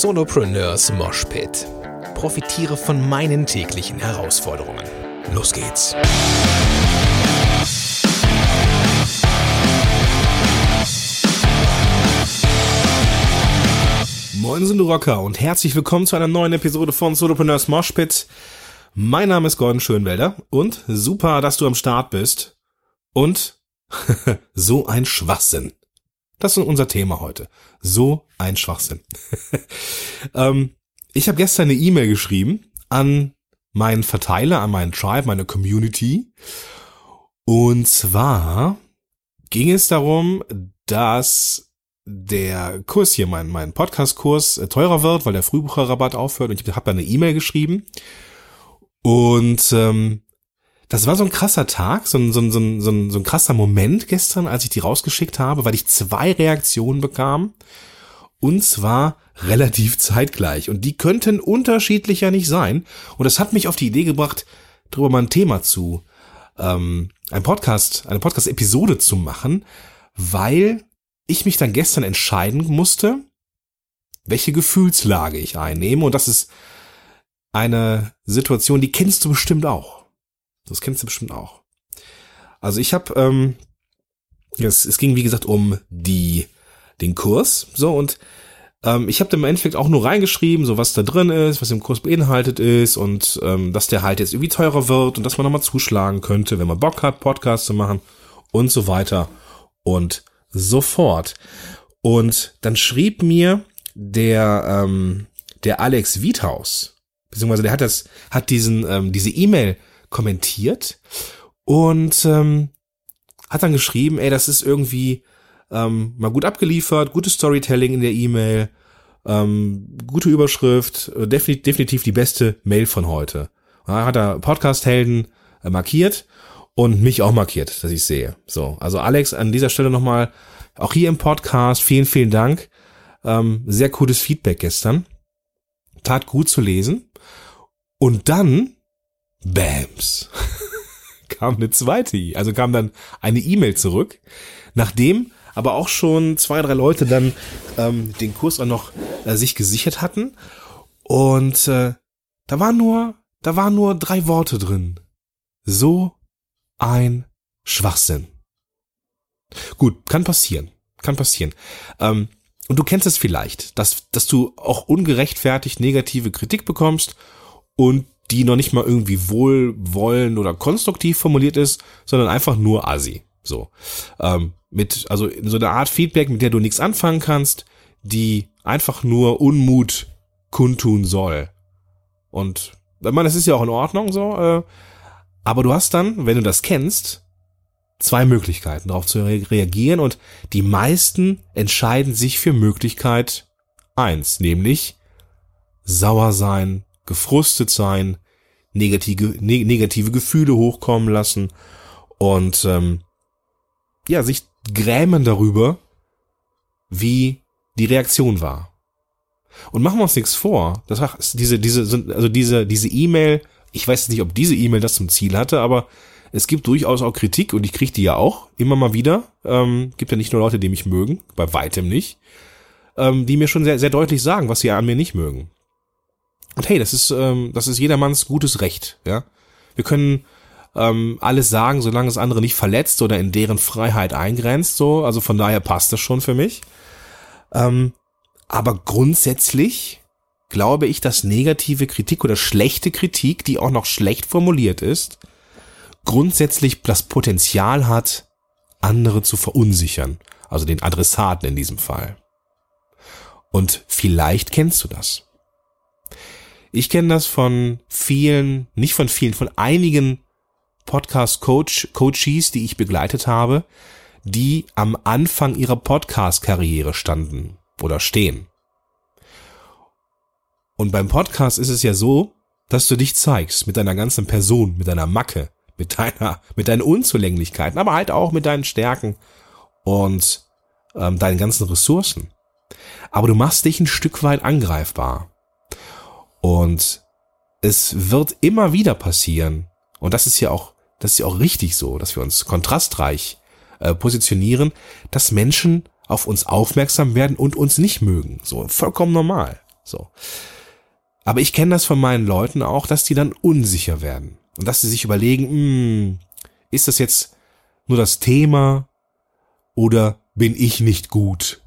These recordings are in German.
Solopreneurs Moshpit. Profitiere von meinen täglichen Herausforderungen. Los geht's. Moin sind Rocker und herzlich willkommen zu einer neuen Episode von Solopreneurs Moshpit. Mein Name ist Gordon Schönwelder und super, dass du am Start bist. Und so ein Schwachsinn. Das ist unser Thema heute. So ein Schwachsinn. ähm, ich habe gestern eine E-Mail geschrieben an meinen Verteiler, an meinen Tribe, meine Community. Und zwar ging es darum, dass der Kurs hier, mein, mein Podcast-Kurs, äh, teurer wird, weil der Frühbucherrabatt aufhört. Und ich habe da eine E-Mail geschrieben. Und ähm, das war so ein krasser Tag, so ein, so, ein, so, ein, so, ein, krasser Moment gestern, als ich die rausgeschickt habe, weil ich zwei Reaktionen bekam. Und zwar relativ zeitgleich. Und die könnten unterschiedlicher nicht sein. Und das hat mich auf die Idee gebracht, darüber mal ein Thema zu, ähm, ein Podcast, eine Podcast-Episode zu machen, weil ich mich dann gestern entscheiden musste, welche Gefühlslage ich einnehme. Und das ist eine Situation, die kennst du bestimmt auch. Das kennst du bestimmt auch. Also ich habe, ähm, es, es ging wie gesagt um die den Kurs, so und ähm, ich habe im Endeffekt auch nur reingeschrieben, so was da drin ist, was im Kurs beinhaltet ist und ähm, dass der halt jetzt irgendwie teurer wird und dass man nochmal zuschlagen könnte, wenn man Bock hat, Podcast zu machen und so weiter und so fort. Und dann schrieb mir der ähm, der Alex Wiethaus, beziehungsweise der hat das hat diesen ähm, diese E-Mail kommentiert und ähm, hat dann geschrieben, ey, das ist irgendwie ähm, mal gut abgeliefert, gutes Storytelling in der E-Mail, ähm, gute Überschrift, äh, definitiv, definitiv die beste Mail von heute. Da hat er Podcast-Helden äh, markiert und mich auch markiert, dass ich sehe. So, also Alex, an dieser Stelle nochmal, auch hier im Podcast, vielen, vielen Dank. Ähm, sehr cooles Feedback gestern. Tat gut zu lesen. Und dann Bams. kam eine zweite, also kam dann eine E-Mail zurück, nachdem aber auch schon zwei, drei Leute dann ähm, den Kurs auch noch äh, sich gesichert hatten. Und äh, da waren nur, da waren nur drei Worte drin. So ein Schwachsinn. Gut, kann passieren. Kann passieren. Ähm, und du kennst es vielleicht, dass, dass du auch ungerechtfertigt negative Kritik bekommst und die noch nicht mal irgendwie wohlwollend oder konstruktiv formuliert ist, sondern einfach nur assi. So. Ähm, mit, also so eine Art Feedback, mit der du nichts anfangen kannst, die einfach nur Unmut kundtun soll. Und ich meine, das ist ja auch in Ordnung so, äh, aber du hast dann, wenn du das kennst, zwei Möglichkeiten darauf zu reagieren und die meisten entscheiden sich für Möglichkeit eins, nämlich sauer sein, gefrustet sein, negative, ne, negative Gefühle hochkommen lassen und ähm, ja, sich grämen darüber, wie die Reaktion war. Und machen wir uns nichts vor. Das war diese, diese, also diese, diese E-Mail, ich weiß nicht, ob diese E-Mail das zum Ziel hatte, aber es gibt durchaus auch Kritik und ich kriege die ja auch immer mal wieder. Ähm, gibt ja nicht nur Leute, die mich mögen, bei weitem nicht, ähm, die mir schon sehr, sehr deutlich sagen, was sie an mir nicht mögen. Und hey, das ist, ähm, das ist jedermanns gutes Recht, ja. Wir können ähm, alles sagen, solange es andere nicht verletzt oder in deren Freiheit eingrenzt, so. Also von daher passt das schon für mich. Ähm, aber grundsätzlich glaube ich, dass negative Kritik oder schlechte Kritik, die auch noch schlecht formuliert ist, grundsätzlich das Potenzial hat, andere zu verunsichern. Also den Adressaten in diesem Fall. Und vielleicht kennst du das. Ich kenne das von vielen, nicht von vielen, von einigen Podcast-Coach, Coaches, die ich begleitet habe, die am Anfang ihrer Podcast-Karriere standen oder stehen. Und beim Podcast ist es ja so, dass du dich zeigst mit deiner ganzen Person, mit deiner Macke, mit deiner, mit deinen Unzulänglichkeiten, aber halt auch mit deinen Stärken und ähm, deinen ganzen Ressourcen. Aber du machst dich ein Stück weit angreifbar. Und es wird immer wieder passieren. Und das ist ja auch, das ist ja auch richtig so, dass wir uns kontrastreich äh, positionieren, dass Menschen auf uns aufmerksam werden und uns nicht mögen. So vollkommen normal. So. Aber ich kenne das von meinen Leuten auch, dass die dann unsicher werden. Und dass sie sich überlegen, hm, ist das jetzt nur das Thema oder bin ich nicht gut?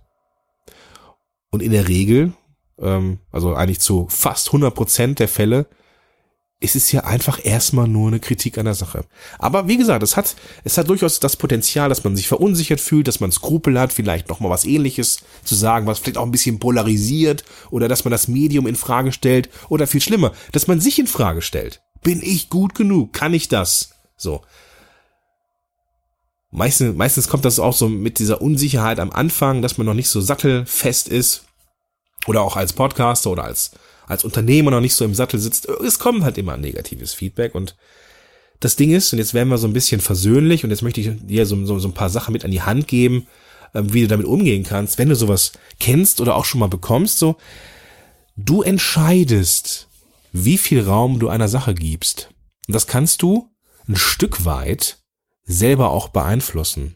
Und in der Regel, ähm, also eigentlich zu fast 100 Prozent der Fälle, ist es ja einfach erstmal nur eine Kritik an der Sache. Aber wie gesagt, es hat, es hat durchaus das Potenzial, dass man sich verunsichert fühlt, dass man Skrupel hat, vielleicht nochmal was ähnliches zu sagen, was vielleicht auch ein bisschen polarisiert oder dass man das Medium in Frage stellt oder viel schlimmer, dass man sich in Frage stellt. Bin ich gut genug? Kann ich das? So. Meistens, meistens kommt das auch so mit dieser Unsicherheit am Anfang, dass man noch nicht so sattelfest ist oder auch als Podcaster oder als als Unternehmer noch nicht so im Sattel sitzt, es kommt halt immer negatives Feedback und das Ding ist, und jetzt werden wir so ein bisschen versöhnlich und jetzt möchte ich dir so, so, so ein paar Sachen mit an die Hand geben, ähm, wie du damit umgehen kannst, wenn du sowas kennst oder auch schon mal bekommst, so, du entscheidest, wie viel Raum du einer Sache gibst. Und das kannst du ein Stück weit selber auch beeinflussen.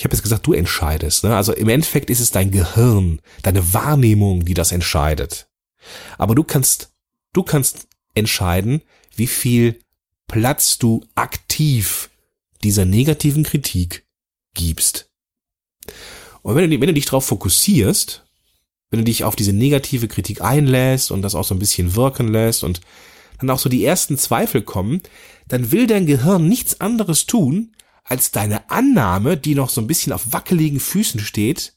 Ich habe jetzt gesagt, du entscheidest. Ne? Also im Endeffekt ist es dein Gehirn, deine Wahrnehmung, die das entscheidet. Aber du kannst, du kannst entscheiden, wie viel Platz du aktiv dieser negativen Kritik gibst. Und wenn du, wenn du dich darauf fokussierst, wenn du dich auf diese negative Kritik einlässt und das auch so ein bisschen wirken lässt und dann auch so die ersten Zweifel kommen, dann will dein Gehirn nichts anderes tun, als deine Annahme, die noch so ein bisschen auf wackeligen Füßen steht,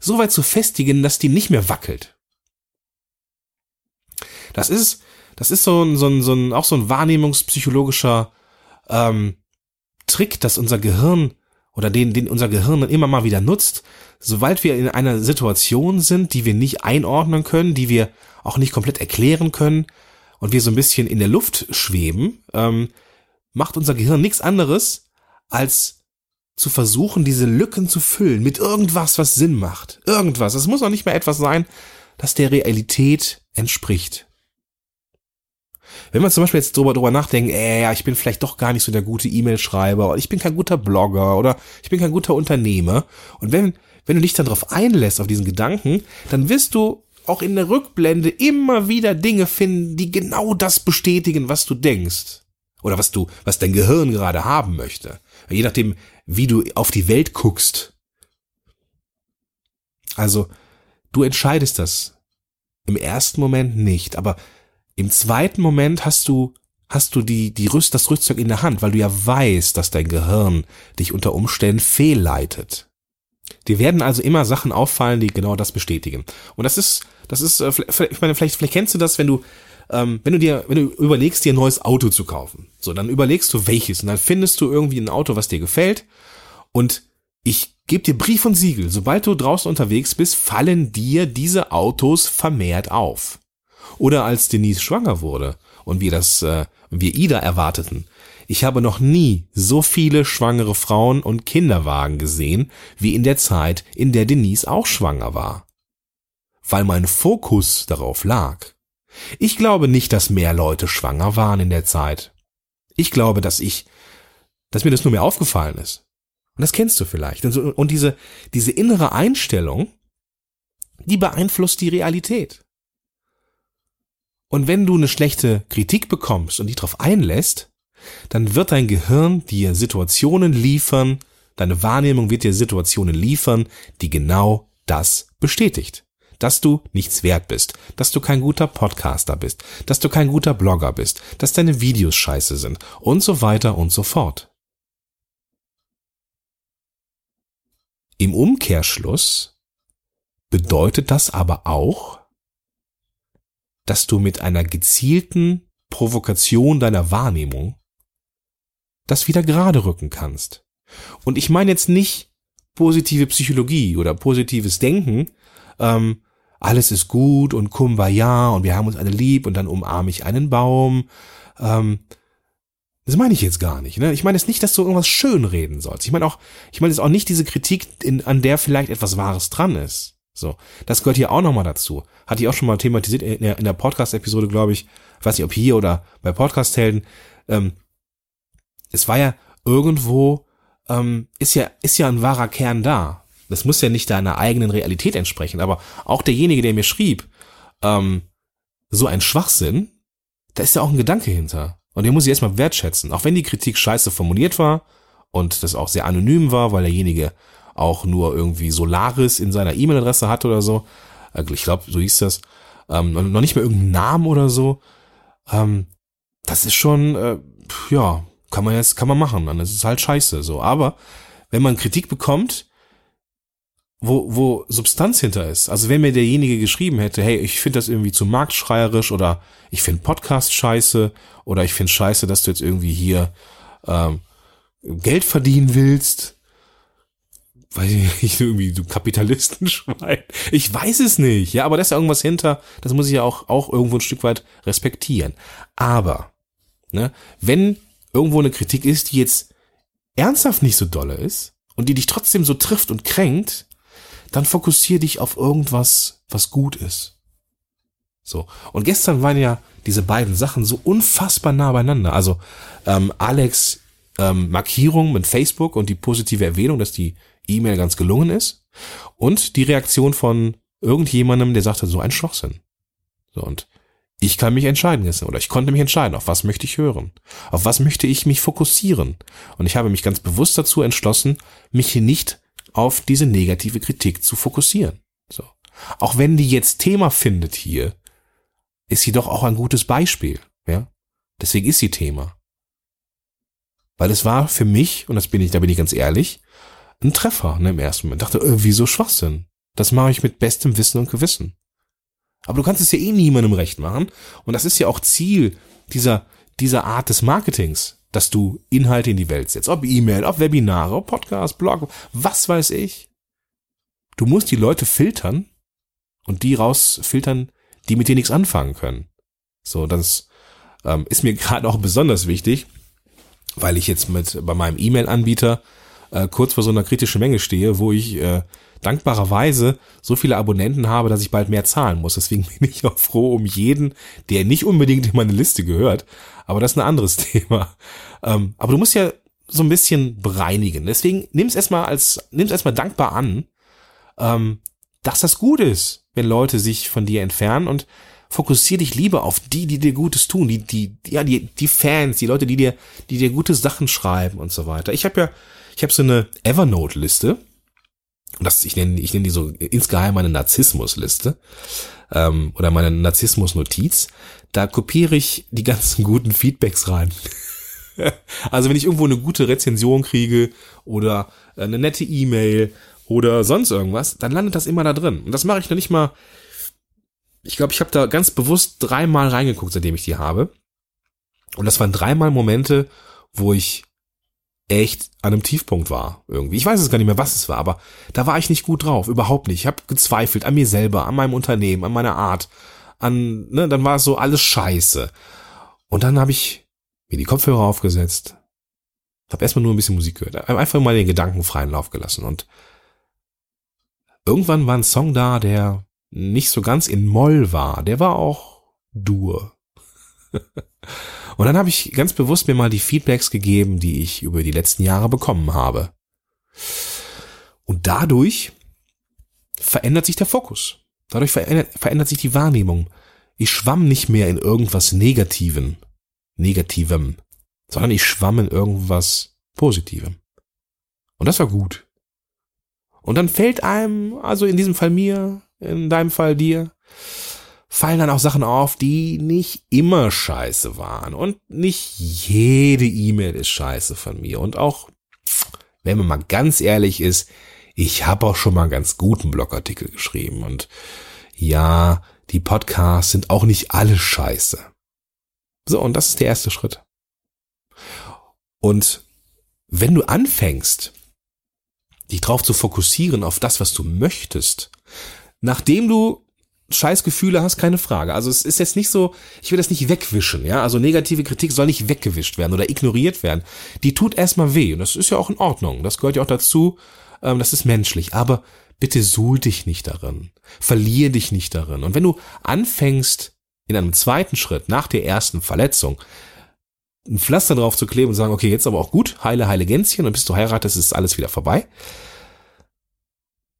so weit zu festigen, dass die nicht mehr wackelt. Das ist, das ist so ein, so ein, so ein auch so ein wahrnehmungspsychologischer ähm, Trick, dass unser Gehirn oder den, den unser Gehirn dann immer mal wieder nutzt, sobald wir in einer Situation sind, die wir nicht einordnen können, die wir auch nicht komplett erklären können und wir so ein bisschen in der Luft schweben, ähm, macht unser Gehirn nichts anderes, als zu versuchen, diese Lücken zu füllen mit irgendwas, was Sinn macht. Irgendwas. Es muss auch nicht mehr etwas sein, das der Realität entspricht. Wenn man zum Beispiel jetzt drüber, drüber nachdenkt, äh, ja, ich bin vielleicht doch gar nicht so der gute E-Mail-Schreiber oder ich bin kein guter Blogger oder ich bin kein guter Unternehmer. Und wenn, wenn du dich dann darauf einlässt, auf diesen Gedanken, dann wirst du auch in der Rückblende immer wieder Dinge finden, die genau das bestätigen, was du denkst. Oder was du, was dein Gehirn gerade haben möchte. Je nachdem, wie du auf die Welt guckst. Also, du entscheidest das. Im ersten Moment nicht, aber im zweiten Moment hast du hast du die, die Rüst, das Rüstzeug in der Hand, weil du ja weißt, dass dein Gehirn dich unter Umständen fehlleitet. Dir werden also immer Sachen auffallen, die genau das bestätigen. Und das ist, das ist, äh, ich meine, vielleicht, vielleicht kennst du das, wenn du, ähm, wenn du dir, wenn du überlegst, dir ein neues Auto zu kaufen. So, dann überlegst du welches und dann findest du irgendwie ein Auto, was dir gefällt. Und ich gebe dir Brief und Siegel, sobald du draußen unterwegs bist, fallen dir diese Autos vermehrt auf. Oder als Denise schwanger wurde und wir das, äh, wir Ida erwarteten. Ich habe noch nie so viele schwangere Frauen und Kinderwagen gesehen, wie in der Zeit, in der Denise auch schwanger war. Weil mein Fokus darauf lag. Ich glaube nicht, dass mehr Leute schwanger waren in der Zeit. Ich glaube, dass ich, dass mir das nur mehr aufgefallen ist. Und das kennst du vielleicht. Und, diese, diese innere Einstellung, die beeinflusst die Realität. Und wenn du eine schlechte Kritik bekommst und dich darauf einlässt, dann wird dein Gehirn dir Situationen liefern, deine Wahrnehmung wird dir Situationen liefern, die genau das bestätigt. Dass du nichts wert bist, dass du kein guter Podcaster bist, dass du kein guter Blogger bist, dass deine Videos scheiße sind und so weiter und so fort. Im Umkehrschluss bedeutet das aber auch, dass du mit einer gezielten Provokation deiner Wahrnehmung das wieder gerade rücken kannst. Und ich meine jetzt nicht positive Psychologie oder positives Denken, ähm, alles ist gut und kumbaya und wir haben uns alle lieb und dann umarme ich einen Baum. Ähm, das meine ich jetzt gar nicht. Ne? Ich meine jetzt nicht, dass du irgendwas schön reden sollst. Ich meine auch, ich meine jetzt auch nicht diese Kritik, in, an der vielleicht etwas Wahres dran ist. So, das gehört hier auch nochmal dazu. Hatte ich auch schon mal thematisiert in der, in der Podcast-Episode, glaube ich. ich. Weiß nicht, ob hier oder bei Podcast-Helden. Ähm, es war ja irgendwo, ähm, ist ja, ist ja ein wahrer Kern da. Das muss ja nicht deiner eigenen Realität entsprechen, aber auch derjenige, der mir schrieb, ähm, so ein Schwachsinn, da ist ja auch ein Gedanke hinter. Und den muss ich erstmal wertschätzen. Auch wenn die Kritik scheiße formuliert war und das auch sehr anonym war, weil derjenige auch nur irgendwie Solaris in seiner E-Mail-Adresse hatte oder so. Äh, ich glaube, so hieß das. Ähm, noch nicht mehr irgendeinen Namen oder so. Ähm, das ist schon, äh, ja, kann man jetzt, kann man machen. Dann ist es halt scheiße, so. Aber wenn man Kritik bekommt, wo, wo Substanz hinter ist. Also wenn mir derjenige geschrieben hätte, hey, ich finde das irgendwie zu marktschreierisch oder ich finde Podcast scheiße oder ich finde scheiße, dass du jetzt irgendwie hier ähm, Geld verdienen willst. Weiß ich nicht, irgendwie du Kapitalistenschwein. Ich weiß es nicht, ja, aber da ist ja irgendwas hinter, das muss ich ja auch, auch irgendwo ein Stück weit respektieren. Aber, ne, wenn irgendwo eine Kritik ist, die jetzt ernsthaft nicht so dolle ist und die dich trotzdem so trifft und kränkt, dann fokussier dich auf irgendwas, was gut ist. So. Und gestern waren ja diese beiden Sachen so unfassbar nah beieinander. Also ähm, Alex ähm, Markierung mit Facebook und die positive Erwähnung, dass die E-Mail ganz gelungen ist. Und die Reaktion von irgendjemandem, der sagte, so ein Schwachsinn. So, und ich kann mich entscheiden oder ich konnte mich entscheiden, auf was möchte ich hören, auf was möchte ich mich fokussieren. Und ich habe mich ganz bewusst dazu entschlossen, mich hier nicht auf diese negative Kritik zu fokussieren. So. Auch wenn die jetzt Thema findet hier, ist sie doch auch ein gutes Beispiel, ja. Deswegen ist sie Thema. Weil es war für mich, und das bin ich, da bin ich ganz ehrlich, ein Treffer ne, im ersten Moment. Ich dachte, äh, wieso Schwachsinn? Das mache ich mit bestem Wissen und Gewissen. Aber du kannst es ja eh niemandem recht machen. Und das ist ja auch Ziel dieser, dieser Art des Marketings, dass du Inhalte in die Welt setzt. Ob E-Mail, ob Webinare, ob Podcast, Blog, was weiß ich. Du musst die Leute filtern und die rausfiltern, die mit dir nichts anfangen können. So, das ähm, ist mir gerade auch besonders wichtig, weil ich jetzt mit bei meinem E-Mail-Anbieter äh, kurz vor so einer kritischen Menge stehe, wo ich äh, dankbarerweise so viele Abonnenten habe, dass ich bald mehr zahlen muss. Deswegen bin ich auch froh um jeden, der nicht unbedingt in meine Liste gehört. Aber das ist ein anderes Thema. Ähm, aber du musst ja so ein bisschen bereinigen. Deswegen nimm es erstmal als, nimm es erstmal dankbar an, ähm, dass das gut ist, wenn Leute sich von dir entfernen und fokussier dich lieber auf die, die dir Gutes tun, die, die, ja, die, die Fans, die Leute, die dir, die dir gute Sachen schreiben und so weiter. Ich habe ja, ich habe so eine Evernote-Liste das, ich nenne, ich nenne die so insgeheim meine Narzissmus-Liste ähm, oder meine Narzissmus-Notiz. Da kopiere ich die ganzen guten Feedbacks rein. also wenn ich irgendwo eine gute Rezension kriege oder eine nette E-Mail oder sonst irgendwas, dann landet das immer da drin. Und das mache ich noch nicht mal. Ich glaube, ich habe da ganz bewusst dreimal reingeguckt, seitdem ich die habe. Und das waren dreimal Momente, wo ich echt an einem Tiefpunkt war irgendwie. Ich weiß es gar nicht mehr, was es war, aber da war ich nicht gut drauf, überhaupt nicht. Ich habe gezweifelt an mir selber, an meinem Unternehmen, an meiner Art, an ne, dann war es so alles scheiße. Und dann habe ich mir die Kopfhörer aufgesetzt, habe erstmal nur ein bisschen Musik gehört, einfach mal den Gedanken freien Lauf gelassen und irgendwann war ein Song da, der nicht so ganz in Moll war, der war auch Dur. Und dann habe ich ganz bewusst mir mal die Feedbacks gegeben, die ich über die letzten Jahre bekommen habe. Und dadurch verändert sich der Fokus. Dadurch verändert, verändert sich die Wahrnehmung. Ich schwamm nicht mehr in irgendwas Negativen, Negativem, sondern ich schwamm in irgendwas Positivem. Und das war gut. Und dann fällt einem, also in diesem Fall mir, in deinem Fall dir, fallen dann auch Sachen auf, die nicht immer scheiße waren. Und nicht jede E-Mail ist scheiße von mir. Und auch, wenn man mal ganz ehrlich ist, ich habe auch schon mal einen ganz guten Blogartikel geschrieben. Und ja, die Podcasts sind auch nicht alle scheiße. So, und das ist der erste Schritt. Und wenn du anfängst, dich drauf zu fokussieren auf das, was du möchtest, nachdem du Scheißgefühle hast, keine Frage. Also es ist jetzt nicht so, ich will das nicht wegwischen, ja. Also negative Kritik soll nicht weggewischt werden oder ignoriert werden. Die tut erstmal weh und das ist ja auch in Ordnung. Das gehört ja auch dazu. Ähm, das ist menschlich. Aber bitte suhl dich nicht darin. Verlier dich nicht darin. Und wenn du anfängst, in einem zweiten Schritt nach der ersten Verletzung ein Pflaster drauf zu kleben und sagen, okay, jetzt aber auch gut, heile, heile Gänschen und bis du heiratest, ist alles wieder vorbei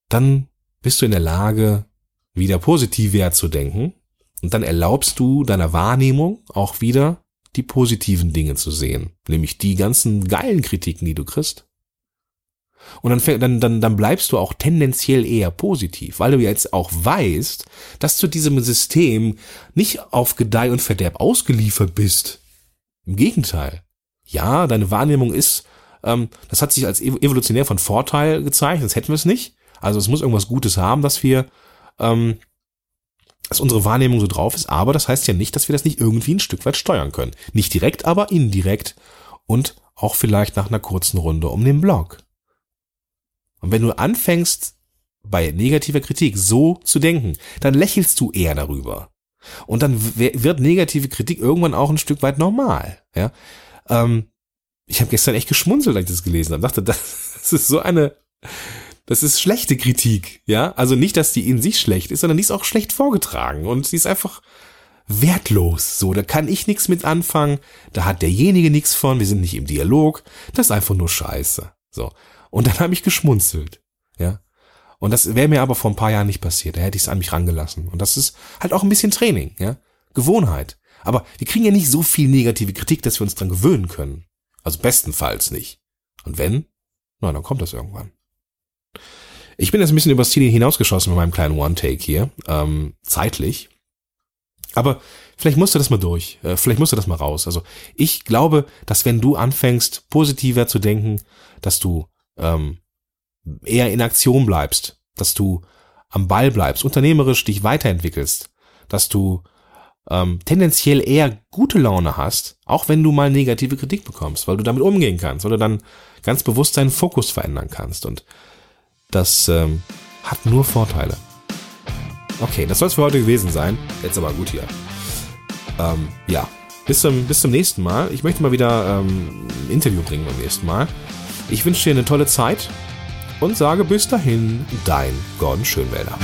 dann bist du in der Lage, wieder positiv wert zu denken und dann erlaubst du deiner Wahrnehmung auch wieder die positiven Dinge zu sehen, nämlich die ganzen geilen Kritiken, die du kriegst. Und dann, dann, dann, dann bleibst du auch tendenziell eher positiv, weil du jetzt auch weißt, dass du diesem System nicht auf Gedeih und Verderb ausgeliefert bist. Im Gegenteil. Ja, deine Wahrnehmung ist, ähm, das hat sich als evolutionär von Vorteil gezeigt, sonst hätten wir es nicht. Also es muss irgendwas Gutes haben, dass wir, ähm, dass unsere Wahrnehmung so drauf ist, aber das heißt ja nicht, dass wir das nicht irgendwie ein Stück weit steuern können. Nicht direkt, aber indirekt und auch vielleicht nach einer kurzen Runde um den Blog. Und wenn du anfängst, bei negativer Kritik so zu denken, dann lächelst du eher darüber. Und dann wird negative Kritik irgendwann auch ein Stück weit normal. Ja? Ähm, ich habe gestern echt geschmunzelt, als ich das gelesen habe. Dachte, das ist so eine, das ist schlechte Kritik. Ja, also nicht, dass die in sich schlecht ist, sondern die ist auch schlecht vorgetragen und sie ist einfach wertlos. So, da kann ich nichts mit anfangen. Da hat derjenige nichts von. Wir sind nicht im Dialog. Das ist einfach nur Scheiße. So. Und dann habe ich geschmunzelt. Ja. Und das wäre mir aber vor ein paar Jahren nicht passiert. Da hätte ich es an mich rangelassen. Und das ist halt auch ein bisschen Training, ja. Gewohnheit. Aber wir kriegen ja nicht so viel negative Kritik, dass wir uns dran gewöhnen können. Also bestenfalls nicht. Und wenn, na, dann kommt das irgendwann. Ich bin jetzt ein bisschen übers Ziel hinausgeschossen mit meinem kleinen One-Take hier, ähm, zeitlich. Aber vielleicht musst du das mal durch. Äh, vielleicht musst du das mal raus. Also ich glaube, dass wenn du anfängst, positiver zu denken, dass du ähm, eher in Aktion bleibst, dass du am Ball bleibst, unternehmerisch dich weiterentwickelst, dass du ähm, tendenziell eher gute Laune hast, auch wenn du mal negative Kritik bekommst, weil du damit umgehen kannst oder dann ganz bewusst deinen Fokus verändern kannst. Und das ähm, hat nur Vorteile. Okay, das soll es für heute gewesen sein. Jetzt aber gut hier. Ähm, ja, bis zum, bis zum nächsten Mal. Ich möchte mal wieder ähm, ein Interview bringen beim nächsten Mal. Ich wünsche dir eine tolle Zeit und sage bis dahin, dein Gordon Schönwälder.